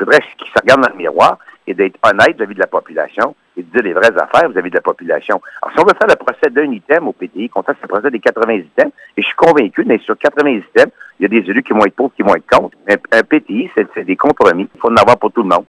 faudrait qu'ils se regardent dans le miroir et d'être honnête vis-à-vis de la population et de dire les vraies affaires vis-à-vis de la population. Alors, si on veut faire le procès d'un item au PTI, qu'on fasse le procès des 80 items, et je suis convaincu, mais sur 80 items, il y a des élus qui vont être pour, qui vont être contre. Un, un PTI, c'est des compromis. Il faut en avoir pour tout le monde.